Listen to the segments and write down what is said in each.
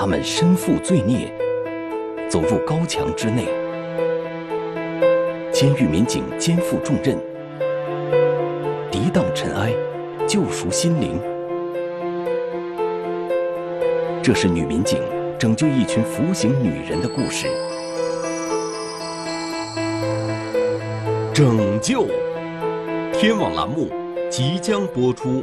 他们身负罪孽，走入高墙之内。监狱民警肩负重任，涤荡尘埃，救赎心灵。这是女民警拯救一群服刑女人的故事。拯救，天网栏目即将播出。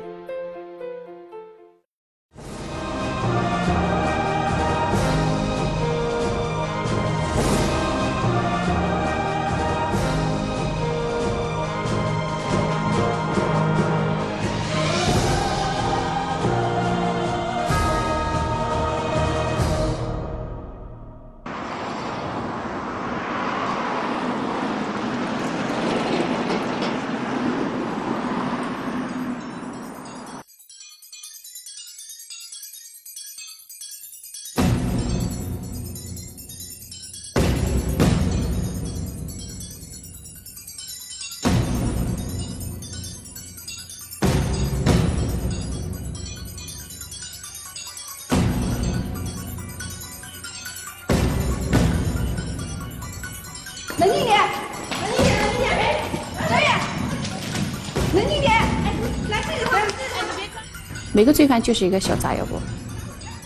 每个罪犯就是一个小炸药包，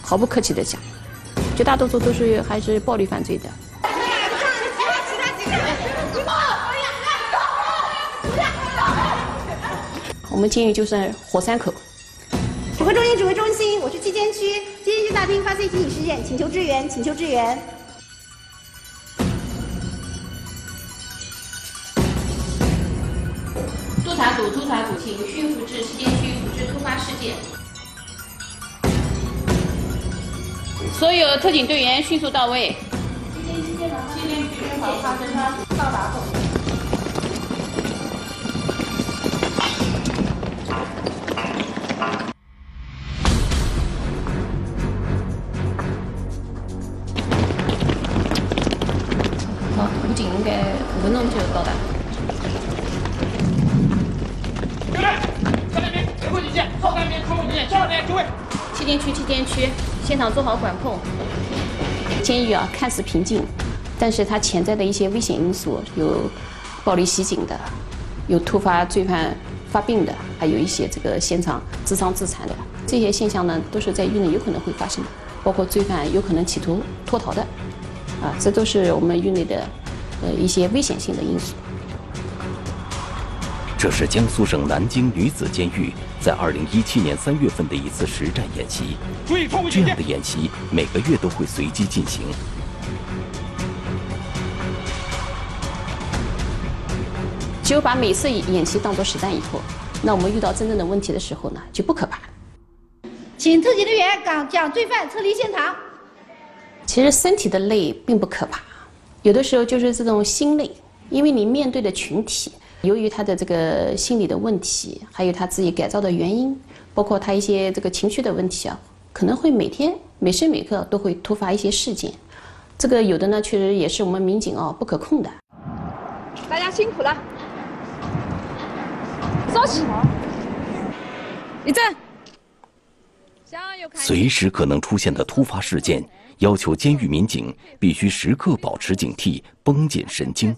毫不客气的讲，绝大多数都是还是暴力犯罪的。我们监狱就是火山口。指挥中心，指挥中心，我是七监区，七监区大厅发现集体事件，请求支援，请求支援。督察组，督察组，请迅速至七监事件。所有特警队员迅速到位。到达后。现场做好管控。监狱啊，看似平静，但是它潜在的一些危险因素有暴力袭警的，有突发罪犯发病的，还有一些这个现场自伤自残的这些现象呢，都是在狱内有可能会发生的，包括罪犯有可能企图脱逃的，啊，这都是我们狱内的呃一些危险性的因素。这是江苏省南京女子监狱在二零一七年三月份的一次实战演习。这样的演习每个月都会随机进行。只有把每次演习当做实战以后，那我们遇到真正的问题的时候呢，就不可怕。请特警队员将将罪犯撤离现场。其实身体的累并不可怕，有的时候就是这种心累，因为你面对的群体。由于他的这个心理的问题，还有他自己改造的原因，包括他一些这个情绪的问题啊，可能会每天每时每刻都会突发一些事件。这个有的呢，确实也是我们民警啊不可控的。大家辛苦了，稍息，立正。随时可能出现的突发事件，要求监狱民警必须时刻保持警惕，绷紧神经。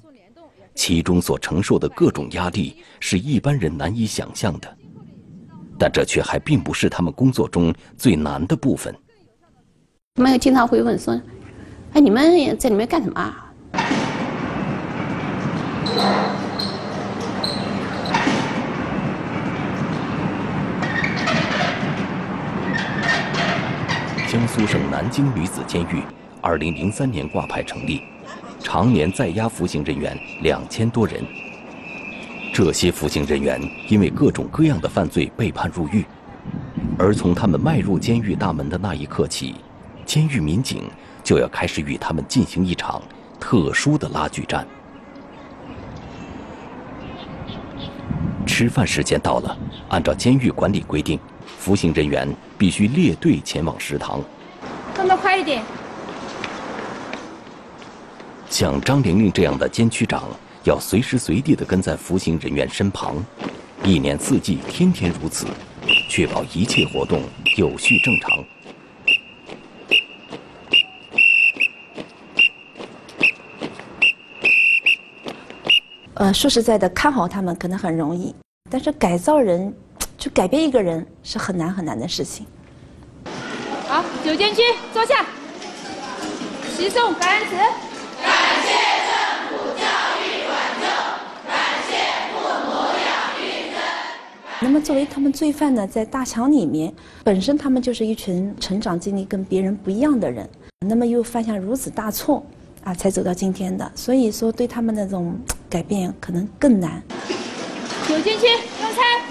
其中所承受的各种压力是一般人难以想象的，但这却还并不是他们工作中最难的部分。他们经常会问说：“哎，你们在里面干什么啊？”江苏省南京女子监狱，二零零三年挂牌成立。常年在押服刑人员两千多人，这些服刑人员因为各种各样的犯罪被判入狱，而从他们迈入监狱大门的那一刻起，监狱民警就要开始与他们进行一场特殊的拉锯战。吃饭时间到了，按照监狱管理规定，服刑人员必须列队前往食堂。动作快一点。像张玲玲这样的监区长，要随时随地的跟在服刑人员身旁，一年四季天天如此，确保一切活动有序正常。呃，说实在的，看好他们可能很容易，但是改造人，就改变一个人是很难很难的事情。好，九监区坐下，齐送感恩词。那么，作为他们罪犯呢，在大墙里面，本身他们就是一群成长经历跟别人不一样的人，那么又犯下如此大错。啊，才走到今天的，所以说对他们那种改变可能更难。有进去用餐。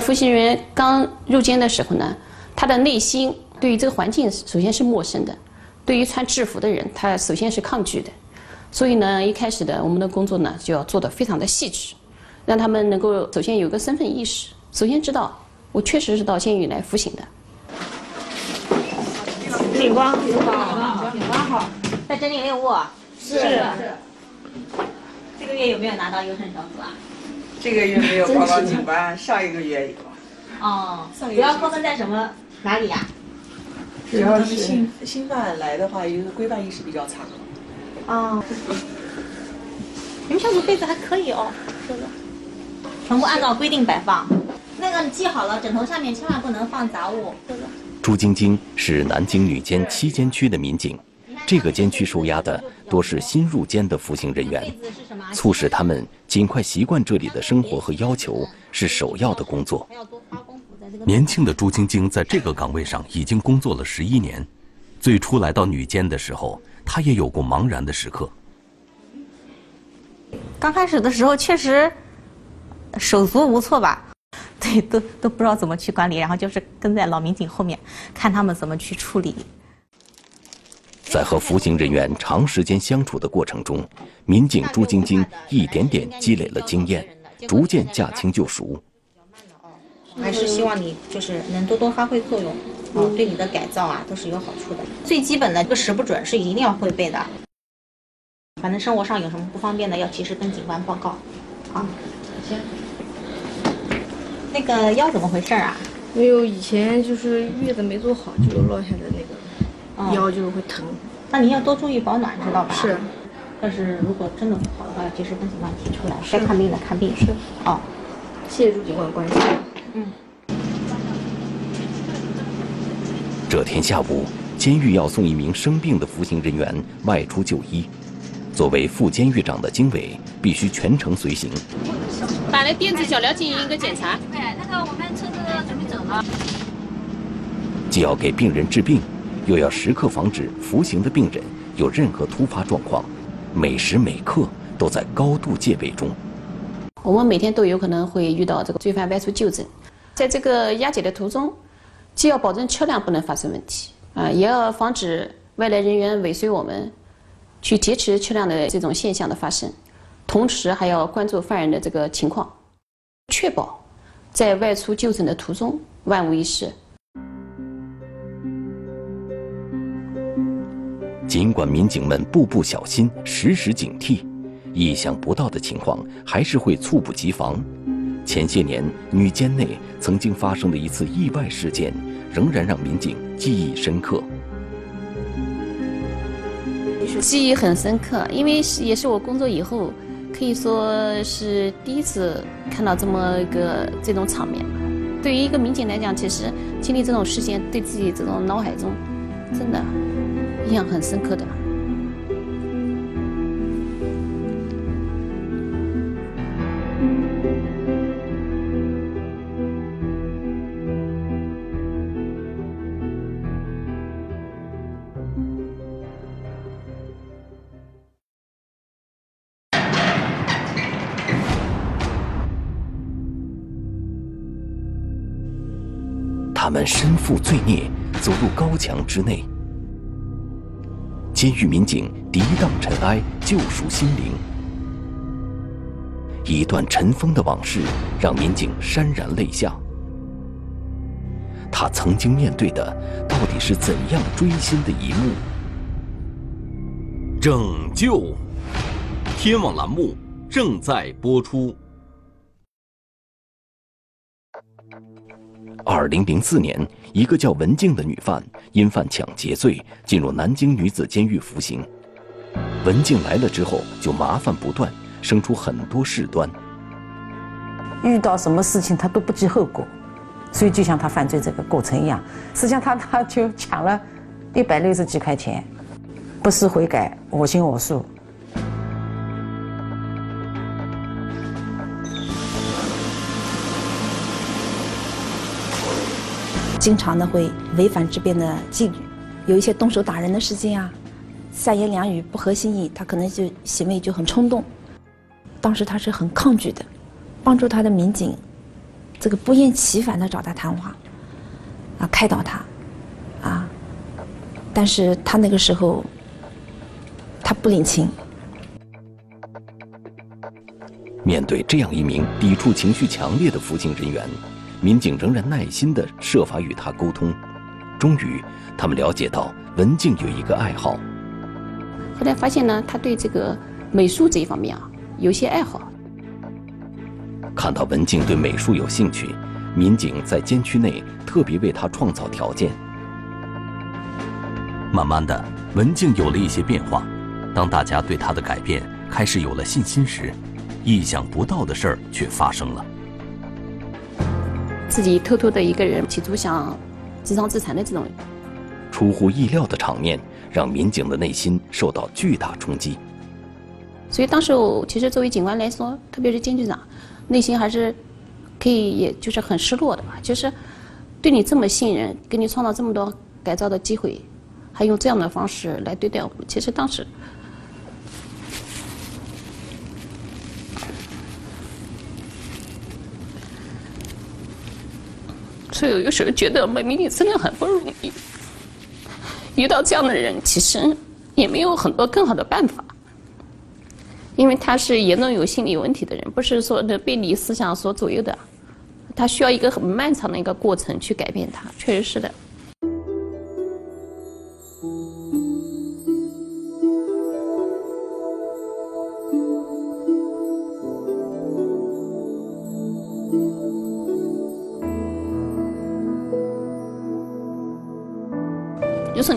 服刑人员刚入监的时候呢，他的内心对于这个环境首先是陌生的，对于穿制服的人，他首先是抗拒的。所以呢，一开始的我们的工作呢，就要做的非常的细致，让他们能够首先有个身份意识，首先知道我确实是到监狱来服刑的。警官好，警官好，在整理任务。是。这个月有没有拿到优胜小组啊？这个月没有报到警官，上一个月有。哦，主要扣分在什么哪里呀？主要是新新犯来的话，一个规范意识比较差。哦。你们小组被子还可以哦，这个。全部按照规定摆放。那个你记好了，枕头下面千万不能放杂物。这个。朱晶晶是南京女监七监区的民警，这个监区收押的多是新入监的服刑人员，促使他们尽快习惯这里的生活和要求是首要的工作。年轻的朱晶晶在这个岗位上已经工作了十一年，最初来到女监的时候，她也有过茫然的时刻。刚开始的时候确实手足无措吧。对，都都不知道怎么去管理，然后就是跟在老民警后面，看他们怎么去处理。在和服刑人员长时间相处的过程中，民警朱晶晶一点点积累了经验，逐渐驾轻就熟。还是希望你就是能多多发挥作用，哦，对你的改造啊都是有好处的。最基本的这个时不准是一定要会背的。反正生活上有什么不方便的，要及时跟警官报告。啊，行。那个腰怎么回事啊？没有，以前就是月子没做好，就落下的那个腰就是会疼。那你要多注意保暖，知道吧？是。但是如果真的不好的话，要及时跟警官提出来。该看病的看病。是。哦，谢谢朱警官关心。嗯。这天下午，监狱要送一名生病的服刑人员外出就医，作为副监狱长的经纬必须全程随行。把那电子脚镣进行一个检查。对，那个我们车子准备走了。既要给病人治病，又要时刻防止服刑的病人有任何突发状况，每时每刻都在高度戒备中。我们每天都有可能会遇到这个罪犯外出就诊，在这个押解的途中，既要保证车辆不能发生问题，啊，也要防止外来人员尾随我们，去劫持车辆的这种现象的发生。同时还要关注犯人的这个情况，确保在外出就诊的途中万无一失。尽管民警们步步小心、时时警惕，意想不到的情况还是会猝不及防。前些年女监内曾经发生的一次意外事件，仍然让民警记忆深刻。记忆很深刻，因为是也是我工作以后。可以说是第一次看到这么一个这种场面。对于一个民警来讲，其实经历这种事件，对自己这种脑海中，真的印象很深刻的。们身负罪孽，走入高墙之内。监狱民警涤荡尘埃，救赎心灵。一段尘封的往事，让民警潸然泪下。他曾经面对的，到底是怎样锥心的一幕？拯救！天网栏目正在播出。二零零四年，一个叫文静的女犯因犯抢劫罪进入南京女子监狱服刑。文静来了之后，就麻烦不断，生出很多事端。遇到什么事情她都不计后果，所以就像她犯罪这个过程一样，实际上她她就抢了一百六十几块钱，不思悔改，我行我素。经常呢会违反这边的纪律，有一些动手打人的事情啊，三言两语不合心意，他可能就行为就很冲动。当时他是很抗拒的。帮助他的民警，这个不厌其烦的找他谈话，啊，开导他，啊，但是他那个时候，他不领情。面对这样一名抵触情绪强烈的服刑人员，民警仍然耐心的设法与他沟通。终于，他们了解到文静有一个爱好。后来发现呢，他对这个美术这一方面啊，有些爱好。看到文静对美术有兴趣，民警在监区内特别为她创造条件。慢慢的，文静有了一些变化。当大家对她的改变开始有了信心时，意想不到的事儿却发生了。自己偷偷的一个人，企图想自伤自残的这种，出乎意料的场面，让民警的内心受到巨大冲击。所以当时我，其实作为警官来说，特别是监局长。内心还是可以，也就是很失落的吧。就是对你这么信任，给你创造这么多改造的机会，还用这样的方式来对待我们。其实当时，所以有时候觉得美民你真的很不容易。遇到这样的人，其实也没有很多更好的办法。因为他是严重有心理问题的人，不是说的被你思想所左右的，他需要一个很漫长的一个过程去改变他，确实是的。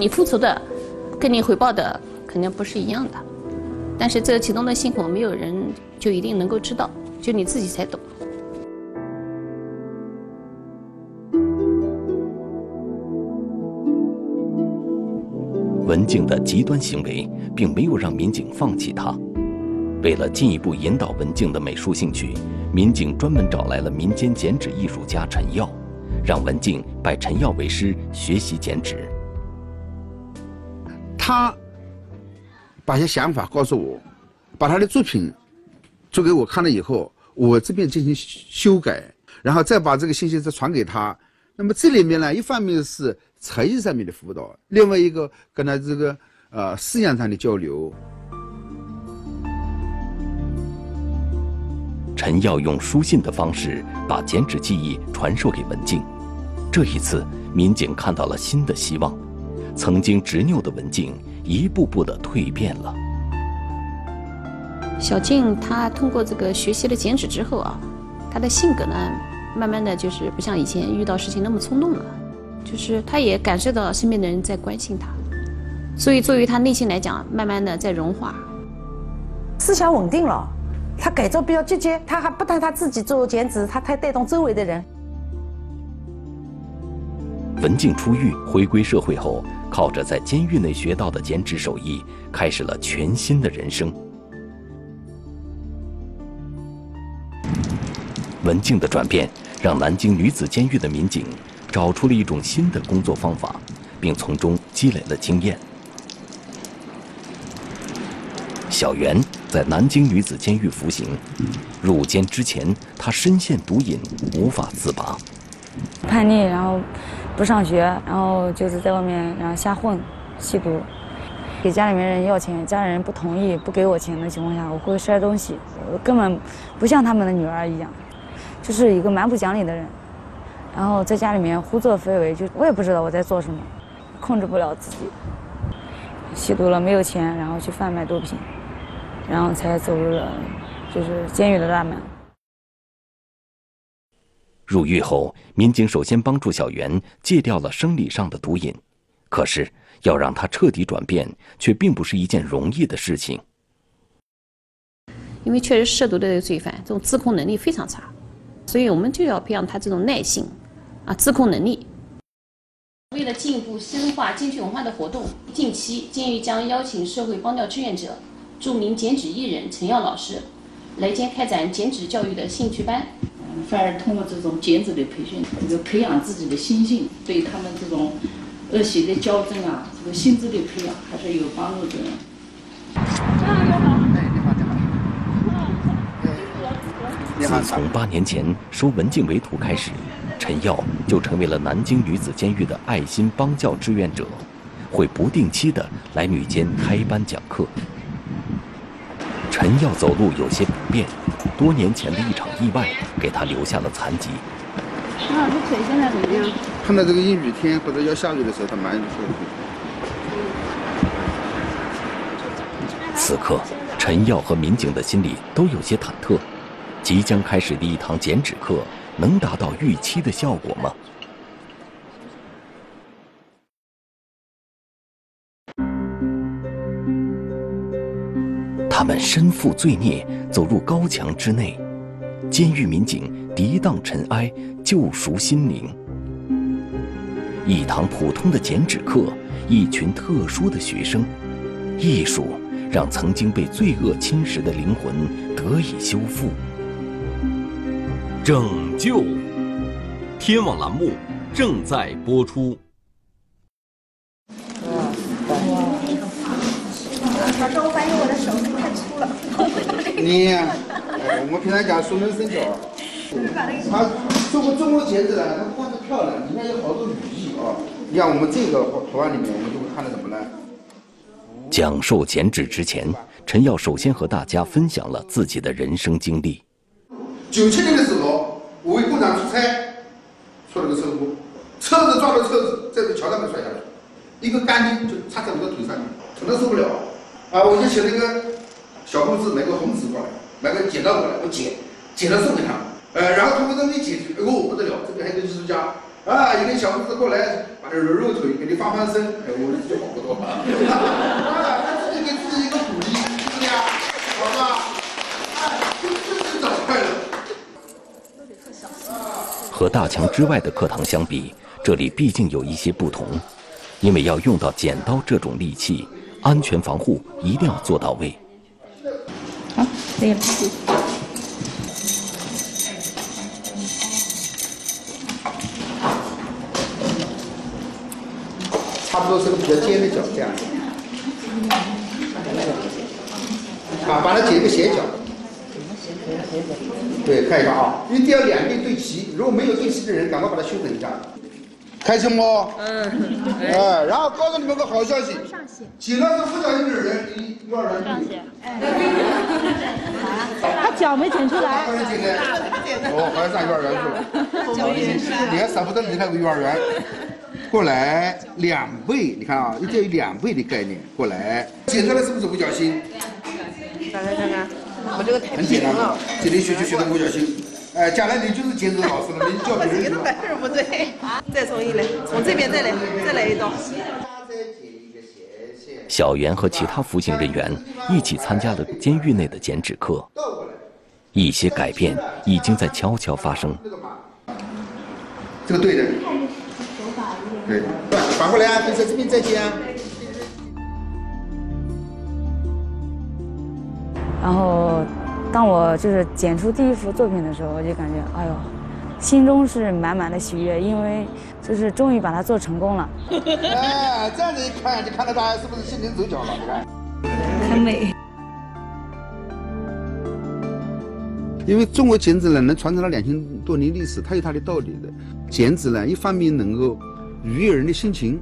你付出的，跟你回报的肯定不是一样的。但是这其中的辛苦，没有人就一定能够知道，就你自己才懂。文静的极端行为并没有让民警放弃他。为了进一步引导文静的美术兴趣，民警专门找来了民间剪纸艺术家陈耀，让文静拜陈耀为师学习剪纸。他。把些想法告诉我，把他的作品做给我看了以后，我这边进行修改，然后再把这个信息再传给他。那么这里面呢，一方面是才艺上面的辅导，另外一个跟他这个呃思想上的交流。陈耀用书信的方式把剪纸技艺传授给文静。这一次，民警看到了新的希望。曾经执拗的文静。一步步的蜕变了。小静她通过这个学习了剪纸之后啊，她的性格呢，慢慢的就是不像以前遇到事情那么冲动了，就是她也感受到身边的人在关心她，所以作为她内心来讲，慢慢的在融化，思想稳定了，她改造比较积极，她还不但她自己做剪纸，她还带动周围的人。文静出狱回归社会后。靠着在监狱内学到的剪纸手艺，开始了全新的人生。文静的转变，让南京女子监狱的民警找出了一种新的工作方法，并从中积累了经验。小袁在南京女子监狱服刑，入监之前，他深陷毒瘾，无法自拔，叛逆，然后。不上学，然后就是在外面，然后瞎混、吸毒，给家里面人要钱，家里人不同意、不给我钱的情况下，我会摔东西，我根本不像他们的女儿一样，就是一个蛮不讲理的人。然后在家里面胡作非为，就我也不知道我在做什么，控制不了自己。吸毒了没有钱，然后去贩卖毒品，然后才走入了就是监狱的大门。入狱后，民警首先帮助小袁戒掉了生理上的毒瘾，可是要让他彻底转变，却并不是一件容易的事情。因为确实涉毒的罪犯，这种自控能力非常差，所以我们就要培养他这种耐性，啊，自控能力。为了进一步深化监区文化的活动，近期监狱将邀请社会帮调志愿者、著名剪纸艺人陈耀老师来监开展剪纸教育的兴趣班。反而通过这种剪纸的培训，这个培养自己的心性，对他们这种恶习的矫正啊，这个心智的培养还是有帮助的。自从八年前收文静为徒开始，陈耀就成为了南京女子监狱的爱心帮教志愿者，会不定期的来女监开班讲课。陈耀走路有些不便，多年前的一场意外给他留下了残疾。那老师腿现在怎么样？碰到这个阴雨天或者要下雨的时候，他蛮受苦。此刻，陈耀和民警的心里都有些忐忑。即将开始的一堂剪纸课，能达到预期的效果吗？他们身负罪孽，走入高墙之内，监狱民警涤荡尘埃，救赎心灵。一堂普通的剪纸课，一群特殊的学生，艺术让曾经被罪恶侵蚀的灵魂得以修复。拯救天网栏目正在播出。老师，我发现我的手。你，我们平常讲熟能生巧。他做过中国剪纸呢，它不光是漂亮，里面有好多寓意啊。你看我们这个图案里面，我们就会看到什么呢？讲授剪纸之前，陈耀首先和大家分享了自己的人生经历。九七年的时候，我为工厂出差，出了个车祸，车子撞到车子，在这桥上面摔下来，一个钢筋就插在我的腿上面，疼得受不了。啊，我就请那个小护士买个红纸过来，买个剪刀过来，我剪，剪了送给他。呃，然后通过这么一剪，哎呦不得了，这边还有个艺术家，啊，一个小护士过来，把这揉揉腿，给你翻翻身，哎，我就好不多了。啊，他自己给自己一个鼓励，是不是呀？好吧？哎，就就是找快乐。和大墙之外的课堂相比，这里毕竟有一些不同，因为要用到剪刀这种利器，安全防护一定要做到位。好，这个。差不多是个比较尖的角，这样。啊，把它剪一个斜角。对，看一下啊，一定要两边对齐，如果没有对齐的人，赶快把它修整一下。开心不？嗯。哎，然后告诉你们个好消息，剪了个不小心的人离幼儿园不远。他脚没剪出来。哦，好像上幼儿园去了。你还舍不得离开个幼儿园？过来两倍，你看啊，一定要有两倍的概念。过来，剪出来是不是五角星？看看看看，我这个太很简单了，这里学就学的五角星。哎，将来你就是剪纸老师了，你教别人。这个本事不对，再重新来，从这边再来，再来一刀。小袁和其他服刑人员一起参加了监狱内的剪纸课，一些改变已经在悄悄发生。这个对的。对，反过来啊，就在这边再剪啊。然后，当我就是剪出第一幅作品的时候，我就感觉，哎呦，心中是满满的喜悦，因为就是终于把它做成功了。哎，这样子一看，就看到大家是不是心灵手巧了？你看，很美。因为中国剪纸呢，能传承了两千多年历史，它有它的道理的。剪纸呢，一方面能够愉悦人的心情，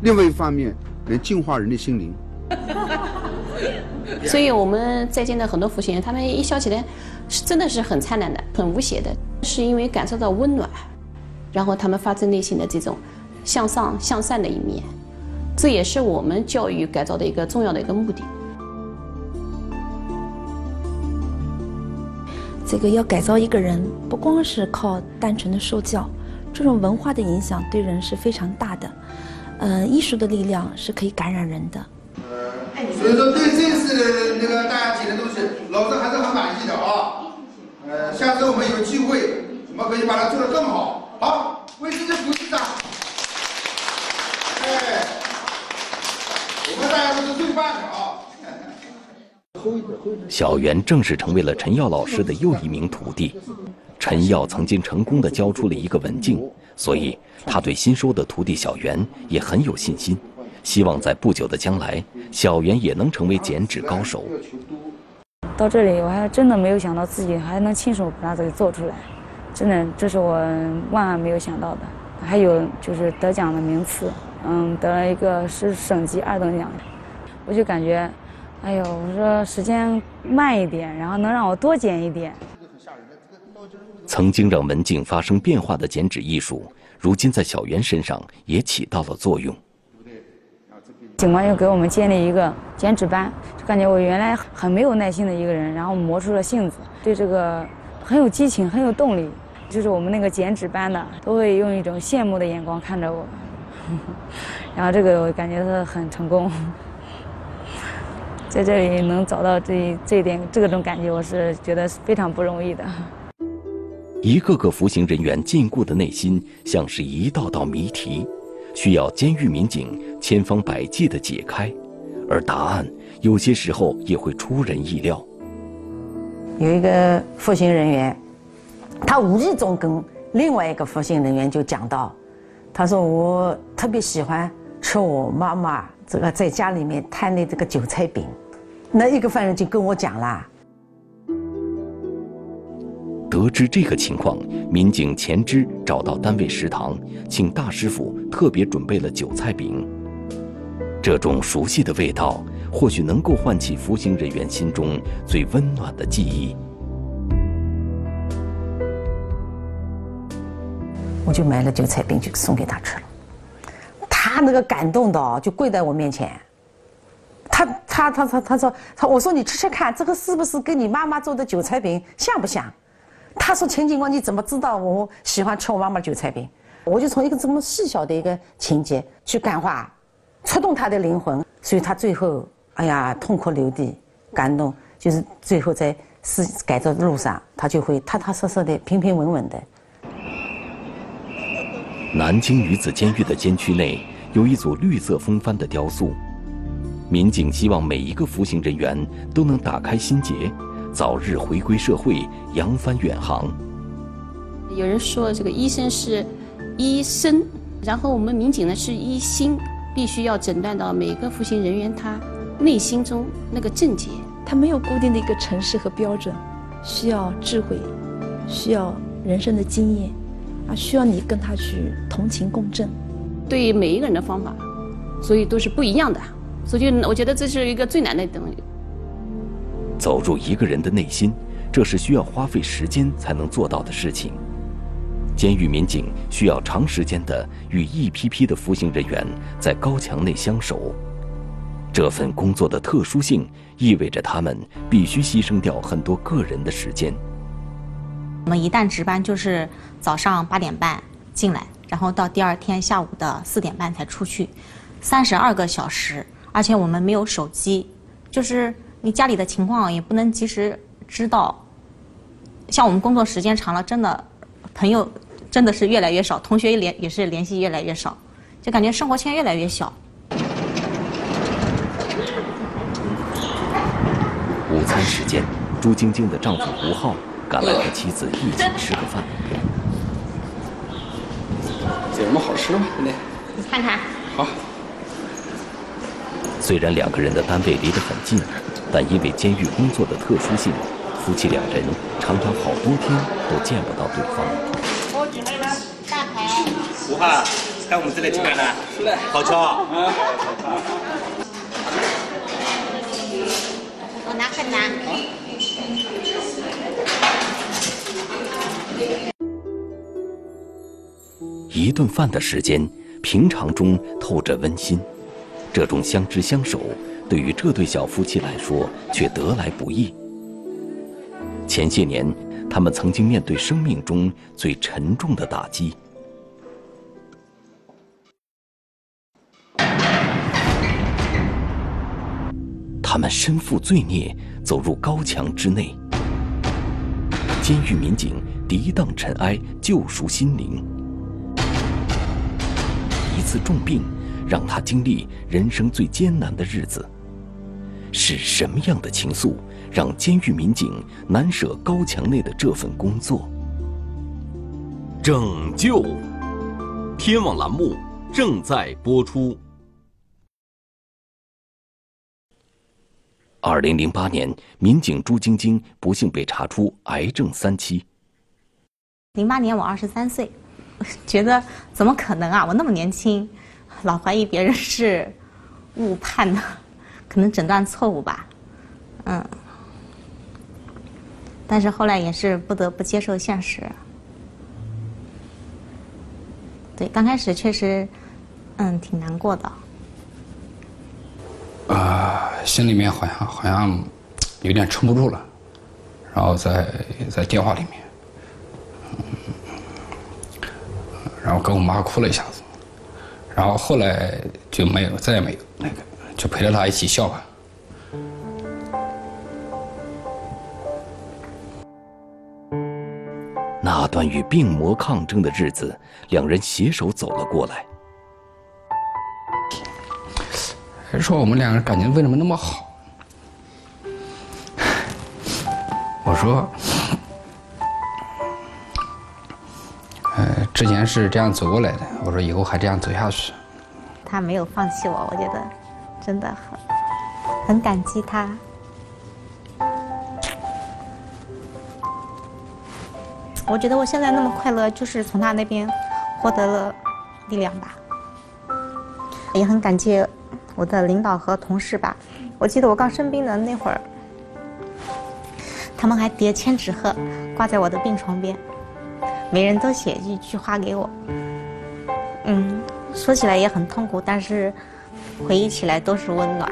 另外一方面能净化人的心灵。所以我们在见的很多服刑人，他们一笑起来，是真的是很灿烂的，很无邪的，是因为感受到温暖，然后他们发自内心的这种向上向善的一面，这也是我们教育改造的一个重要的一个目的。这个要改造一个人，不光是靠单纯的受教，这种文化的影响对人是非常大的。呃，艺术的力量是可以感染人的。所以说，对这次那个大家写的东西，老师还是很满意的啊。呃，下次我们有机会，我们可以把它做得更好。好，为自己鼓起掌。哎，我们大家都是最棒的啊。小袁正式成为了陈耀老师的又一名徒弟。陈耀曾经成功的教出了一个文静，所以他对新收的徒弟小袁也很有信心，希望在不久的将来，小袁也能成为剪纸高手。到这里，我还真的没有想到自己还能亲手把它给做出来，真的这是我万万没有想到的。还有就是得奖的名次，嗯，得了一个是省级二等奖，我就感觉。哎呦，我说时间慢一点，然后能让我多剪一点。曾经让文静发生变化的剪纸艺术，如今在小袁身上也起到了作用。警官又给我们建立一个剪纸班，就感觉我原来很没有耐心的一个人，然后磨出了性子，对这个很有激情，很有动力。就是我们那个剪纸班的，都会用一种羡慕的眼光看着我。然后这个我感觉是很成功。在这里能找到这这一点这种感觉，我是觉得非常不容易的。一个个服刑人员禁锢的内心，像是一道道谜题，需要监狱民警千方百计的解开，而答案有些时候也会出人意料。有一个服刑人员，他无意中跟另外一个服刑人员就讲到，他说我特别喜欢吃我妈妈这个在家里面摊的这个韭菜饼。那一个犯人就跟我讲啦。得知这个情况，民警前知找到单位食堂，请大师傅特别准备了韭菜饼。这种熟悉的味道，或许能够唤起服刑人员心中最温暖的记忆。我就买了韭菜饼，就送给他吃了。他那个感动的，就跪在我面前。他他他他他说他我说你吃吃看，这个是不是跟你妈妈做的韭菜饼像不像？他说钱警官你怎么知道我喜欢吃我妈妈韭菜饼？我就从一个这么细小的一个情节去感化，触动他的灵魂，所以他最后哎呀痛哭流涕，感动，就是最后在是改造的路上，他就会踏踏实实的、平平稳稳的。南京女子监狱的监区内有一组绿色风帆的雕塑。民警希望每一个服刑人员都能打开心结，早日回归社会，扬帆远航。有人说这个医生是医生，然后我们民警呢是医心，必须要诊断到每个服刑人员他内心中那个症结。他没有固定的一个程式和标准，需要智慧，需要人生的经验，啊，需要你跟他去同情共振。对于每一个人的方法，所以都是不一样的。所以，我觉得这是一个最难的东西。走入一个人的内心，这是需要花费时间才能做到的事情。监狱民警需要长时间的与一批批的服刑人员在高墙内相守，这份工作的特殊性意味着他们必须牺牲掉很多个人的时间。我们一旦值班，就是早上八点半进来，然后到第二天下午的四点半才出去，三十二个小时。而且我们没有手机，就是你家里的情况也不能及时知道。像我们工作时间长了，真的朋友真的是越来越少，同学也联也是联系越来越少，就感觉生活圈越来越小。午餐时间，朱晶晶的丈夫吴浩赶来和妻子一起吃个饭。有什么好吃的吗，兄弟？你看看。好。虽然两个人的单位离得很近，但因为监狱工作的特殊性，夫妻两人常常好多天都见不到对方。大牌。武汉，在我们这里吃饭呢？是的。好巧。我拿很难。一顿饭的时间平常中透着温馨这种相知相守对于这对小夫妻来说却得来不易。前些年他们曾经面对生命中最沉重的打击。他们身负罪孽走入高墙之内监狱民警涤荡尘埃，救赎心灵。一次重病，让他经历人生最艰难的日子。是什么样的情愫，让监狱民警难舍高墙内的这份工作？拯救，天网栏目正在播出。二零零八年，民警朱晶晶不幸被查出癌症三期。零八年我二十三岁，觉得怎么可能啊？我那么年轻，老怀疑别人是误判的，可能诊断错误吧，嗯。但是后来也是不得不接受现实。对，刚开始确实，嗯，挺难过的。啊，心里面好像好像有点撑不住了，然后在在电话里面，然后跟我妈哭了一下子，然后后来就没有再也没有那个，就陪着她一起笑吧。那段与病魔抗争的日子，两人携手走了过来。还说我们两个人感情为什么那么好？我说，呃，之前是这样走过来的，我说以后还这样走下去。他没有放弃我，我觉得真的很很感激他。我觉得我现在那么快乐，就是从他那边获得了力量吧。也很感谢。我的领导和同事吧，我记得我刚生病的那会儿，他们还叠千纸鹤挂在我的病床边，每人都写一句话给我。嗯，说起来也很痛苦，但是回忆起来都是温暖。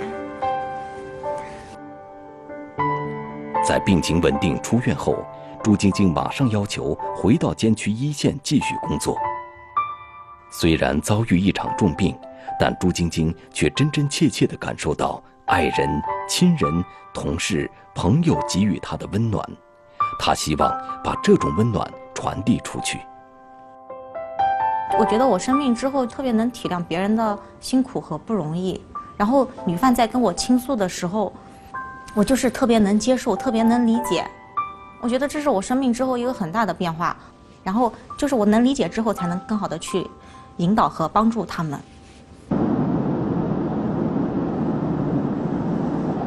在病情稳定出院后，朱晶晶马上要求回到监区一线继续工作。虽然遭遇一场重病。但朱晶晶却真真切切地感受到爱人、亲人、同事、朋友给予她的温暖，她希望把这种温暖传递出去。我觉得我生病之后特别能体谅别人的辛苦和不容易，然后女犯在跟我倾诉的时候，我就是特别能接受，特别能理解。我觉得这是我生病之后一个很大的变化，然后就是我能理解之后，才能更好的去引导和帮助他们。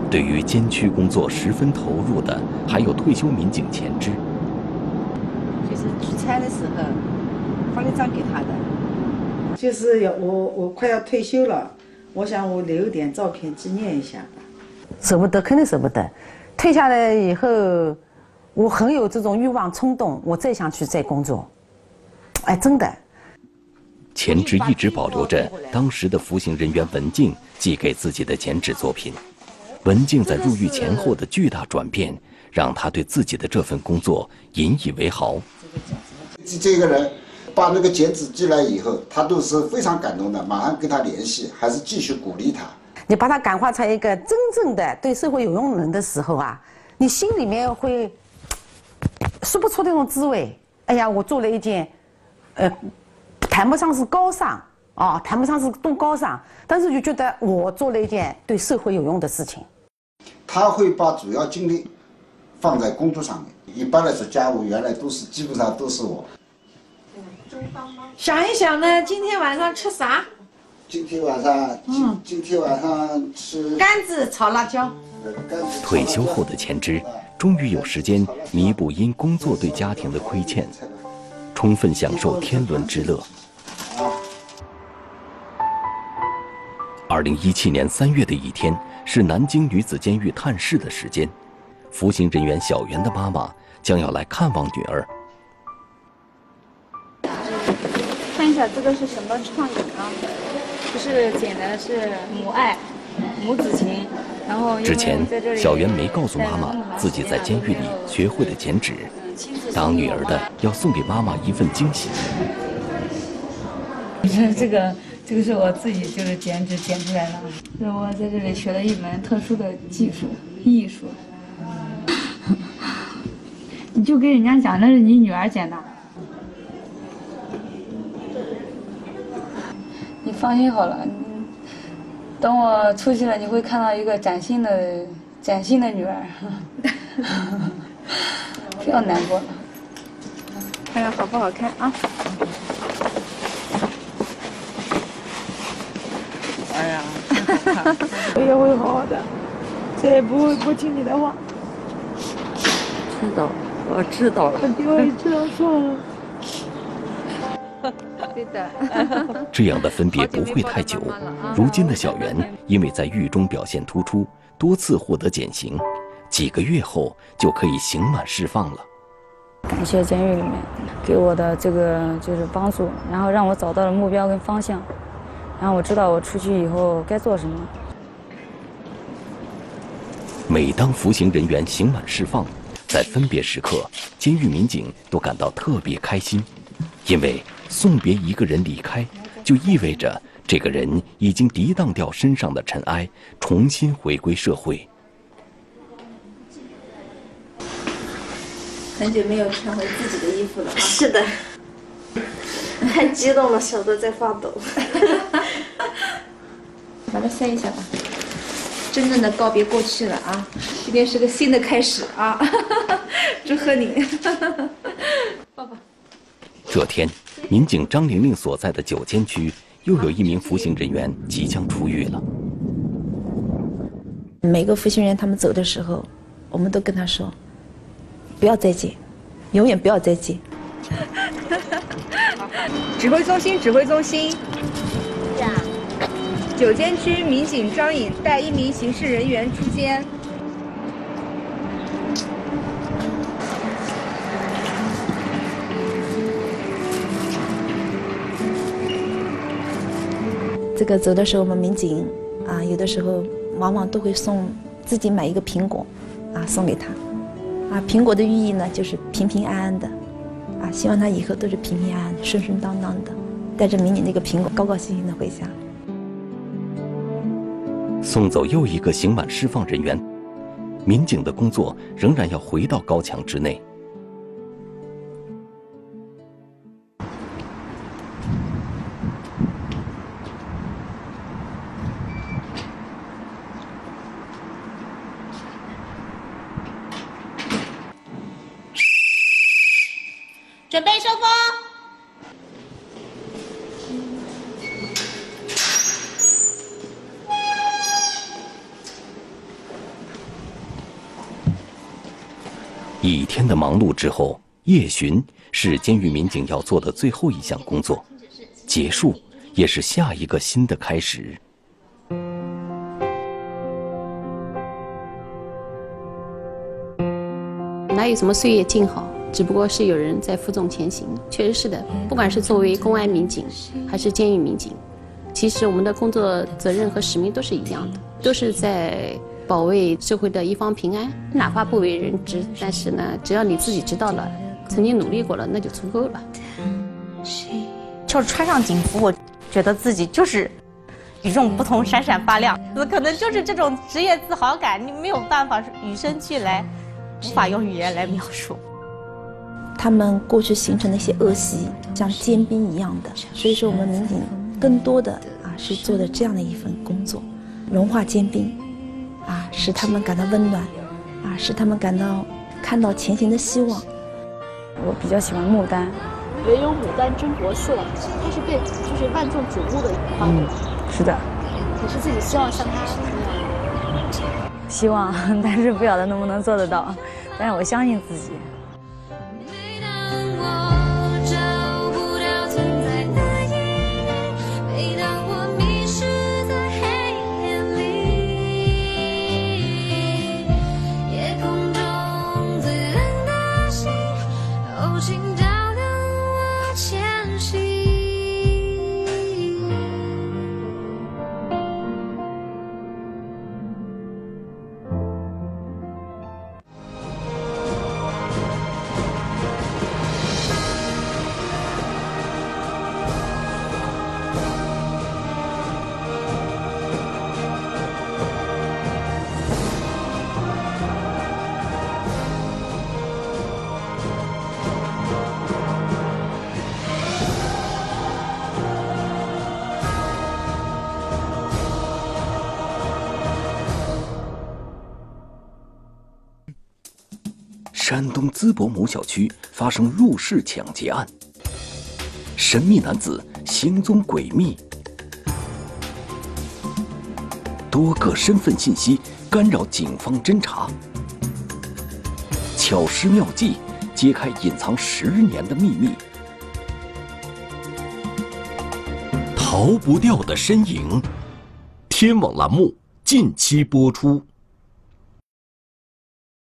对于监区工作十分投入的，还有退休民警钱芝。就是聚餐的时候发了张给他的，就是要我我快要退休了，我想我留点照片纪念一下吧。舍不得，肯定舍不得。退下来以后，我很有这种欲望冲动，我再想去再工作。哎，真的。钱芝一直保留着当时的服刑人员文静寄给自己的剪纸作品。文静在入狱前后的巨大转变，让他对自己的这份工作引以为豪。这这个人把那个剪纸寄来以后，他都是非常感动的，马上跟他联系，还是继续鼓励他。你把他感化成一个真正的对社会有用人的时候啊，你心里面会说不出那种滋味。哎呀，我做了一件，呃，谈不上是高尚啊，谈不上是多高尚，但是就觉得我做了一件对社会有用的事情。他会把主要精力放在工作上面。一般来说，家务原来都是基本上都是我。想一想呢，今天晚上吃啥？今天晚上，今今天晚上吃干子炒辣椒。退休后的钱芝，终于有时间弥补因工作对家庭的亏欠，充分享受天伦之乐。二零一七年三月的一天。是南京女子监狱探视的时间，服刑人员小袁的妈妈将要来看望女儿。看一下这个是什么创意啊？就是剪的是母爱、母子情，然后之前小袁没告诉妈妈自己在监狱里学会了剪纸，当女儿的要送给妈妈一份惊喜。这个这个是我自己就是剪纸剪出来的，是我在这里学了一门特殊的技术艺术。你就跟人家讲那是你女儿剪的，你放心好了，等我出去了，你会看到一个崭新的、崭新的女儿，不要难过了，看看好不好看啊？哎呀，我 也会好好的，再也不会不听你的话。知道，我知道了。我也知道错了。对的。这样的分别不会太久。如今的小袁，因为在狱中表现突出，多次获得减刑，几个月后就可以刑满释放了。感谢监狱里面给我的这个就是帮助，然后让我找到了目标跟方向，然后我知道我出去以后该做什么。每当服刑人员刑满释放，在分别时刻，监狱民警都感到特别开心，因为送别一个人离开，就意味着这个人已经涤荡掉身上的尘埃，重新回归社会。很久没有穿回自己的衣服了啊！是的，太激动了，手都在发抖。塞一下吧。真正的告别过去了啊！今天是个新的开始啊！祝贺你！抱抱。这天，民警张玲玲所在的九监区又有一名服刑人员即将出狱了。每个服刑人他们走的时候，我们都跟他说：“不要再见，永远不要再见。”指挥中心，指挥中心。九监区民警张颖带一名刑事人员出监。这个走的时候，我们民警啊，有的时候往往都会送自己买一个苹果，啊，送给他。啊，苹果的寓意呢，就是平平安安的，啊，希望他以后都是平平安安、顺顺当当的，带着民警那个苹果，高高兴兴的回家。送走又一个刑满释放人员，民警的工作仍然要回到高墙之内。忙碌之后，夜巡是监狱民警要做的最后一项工作，结束也是下一个新的开始。哪有什么岁月静好？只不过是有人在负重前行。确实是的，不管是作为公安民警，还是监狱民警，其实我们的工作责任和使命都是一样的，都是在。保卫社会的一方平安，哪怕不为人知，但是呢，只要你自己知道了，曾经努力过了，那就足够了。就是穿上警服，我觉得自己就是与众不同、闪闪发亮。可能就是这种职业自豪感，你没有办法与生俱来，无法用语言来描述。他们过去形成的一些恶习，像坚冰一样的，所以说我们民警更多的啊是做的这样的一份工作，融化坚冰。啊，使他们感到温暖，啊，使他们感到看到前行的希望。我比较喜欢牡丹，唯有牡丹真国色，它是被就是万众瞩目的花朵。是的。你是自己希望像它一样。希望，但是不晓得能不能做得到，但是我相信自己。淄博某小区发生入室抢劫案，神秘男子行踪诡秘，多个身份信息干扰警方侦查，巧施妙计揭开隐藏十年的秘密，逃不掉的身影。天网栏目近期播出。